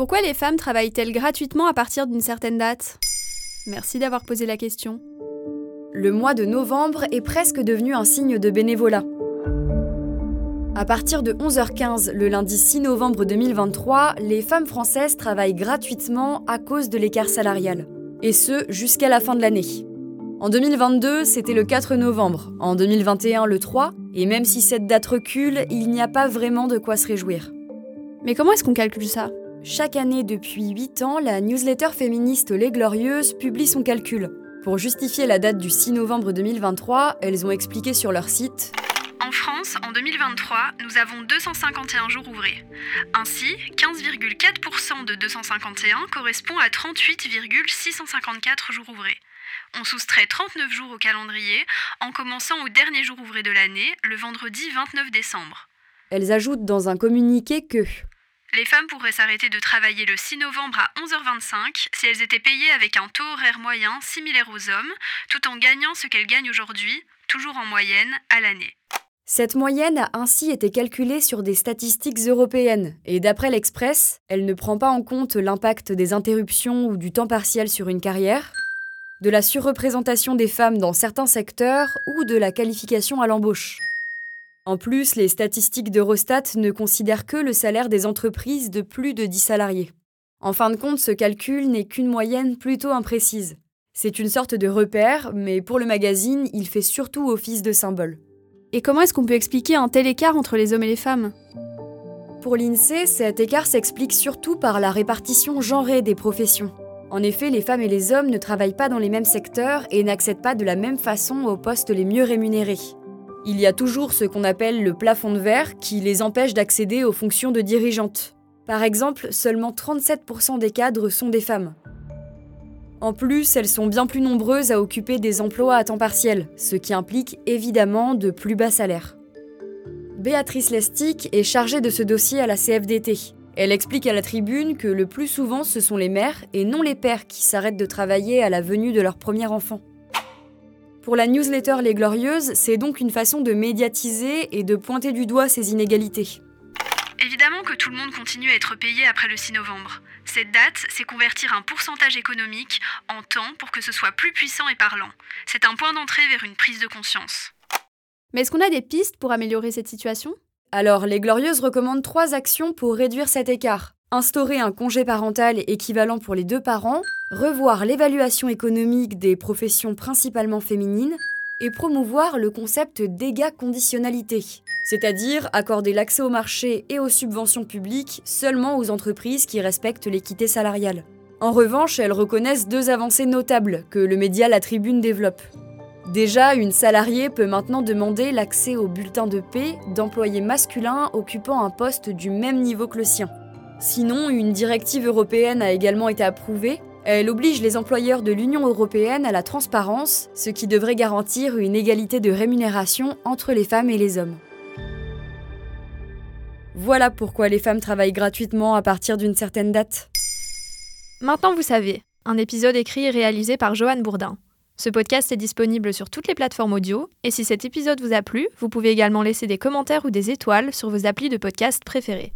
Pourquoi les femmes travaillent-elles gratuitement à partir d'une certaine date? Merci d'avoir posé la question. Le mois de novembre est presque devenu un signe de bénévolat. À partir de 11h15 le lundi 6 novembre 2023, les femmes françaises travaillent gratuitement à cause de l'écart salarial. Et ce, jusqu'à la fin de l'année. En 2022, c'était le 4 novembre, en 2021 le 3, et même si cette date recule, il n'y a pas vraiment de quoi se réjouir. Mais comment est-ce qu'on calcule ça? Chaque année depuis 8 ans, la newsletter féministe Les Glorieuses publie son calcul. Pour justifier la date du 6 novembre 2023, elles ont expliqué sur leur site en France, en 2023, nous avons 251 jours ouvrés. Ainsi, 15,4% de 251 correspond à 38,654 jours ouvrés. On soustrait 39 jours au calendrier en commençant au dernier jour ouvré de l'année, le vendredi 29 décembre. Elles ajoutent dans un communiqué que les femmes pourraient s'arrêter de travailler le 6 novembre à 11h25 si elles étaient payées avec un taux horaire moyen similaire aux hommes, tout en gagnant ce qu'elles gagnent aujourd'hui, toujours en moyenne, à l'année. Cette moyenne a ainsi été calculée sur des statistiques européennes, et d'après l'Express, elle ne prend pas en compte l'impact des interruptions ou du temps partiel sur une carrière, de la surreprésentation des femmes dans certains secteurs ou de la qualification à l'embauche. En plus, les statistiques d'Eurostat ne considèrent que le salaire des entreprises de plus de 10 salariés. En fin de compte, ce calcul n'est qu'une moyenne plutôt imprécise. C'est une sorte de repère, mais pour le magazine, il fait surtout office de symbole. Et comment est-ce qu'on peut expliquer un tel écart entre les hommes et les femmes? Pour l'INSEE, cet écart s'explique surtout par la répartition genrée des professions. En effet, les femmes et les hommes ne travaillent pas dans les mêmes secteurs et n'accèdent pas de la même façon aux postes les mieux rémunérés. Il y a toujours ce qu'on appelle le plafond de verre qui les empêche d'accéder aux fonctions de dirigeantes. Par exemple, seulement 37% des cadres sont des femmes. En plus, elles sont bien plus nombreuses à occuper des emplois à temps partiel, ce qui implique évidemment de plus bas salaires. Béatrice Lestic est chargée de ce dossier à la CFDT. Elle explique à la tribune que le plus souvent ce sont les mères et non les pères qui s'arrêtent de travailler à la venue de leur premier enfant. Pour la newsletter Les Glorieuses, c'est donc une façon de médiatiser et de pointer du doigt ces inégalités. Évidemment que tout le monde continue à être payé après le 6 novembre. Cette date, c'est convertir un pourcentage économique en temps pour que ce soit plus puissant et parlant. C'est un point d'entrée vers une prise de conscience. Mais est-ce qu'on a des pistes pour améliorer cette situation? Alors, les Glorieuses recommandent trois actions pour réduire cet écart. Instaurer un congé parental équivalent pour les deux parents, revoir l'évaluation économique des professions principalement féminines et promouvoir le concept dégâts conditionnalité, c'est-à-dire accorder l'accès au marché et aux subventions publiques seulement aux entreprises qui respectent l'équité salariale. En revanche, elles reconnaissent deux avancées notables que le média La Tribune développe. Déjà, une salariée peut maintenant demander l'accès au bulletin de paix d'employés masculins occupant un poste du même niveau que le sien. Sinon, une directive européenne a également été approuvée. Elle oblige les employeurs de l'Union européenne à la transparence, ce qui devrait garantir une égalité de rémunération entre les femmes et les hommes. Voilà pourquoi les femmes travaillent gratuitement à partir d'une certaine date. Maintenant vous savez, un épisode écrit et réalisé par Joanne Bourdin. Ce podcast est disponible sur toutes les plateformes audio, et si cet épisode vous a plu, vous pouvez également laisser des commentaires ou des étoiles sur vos applis de podcast préférés.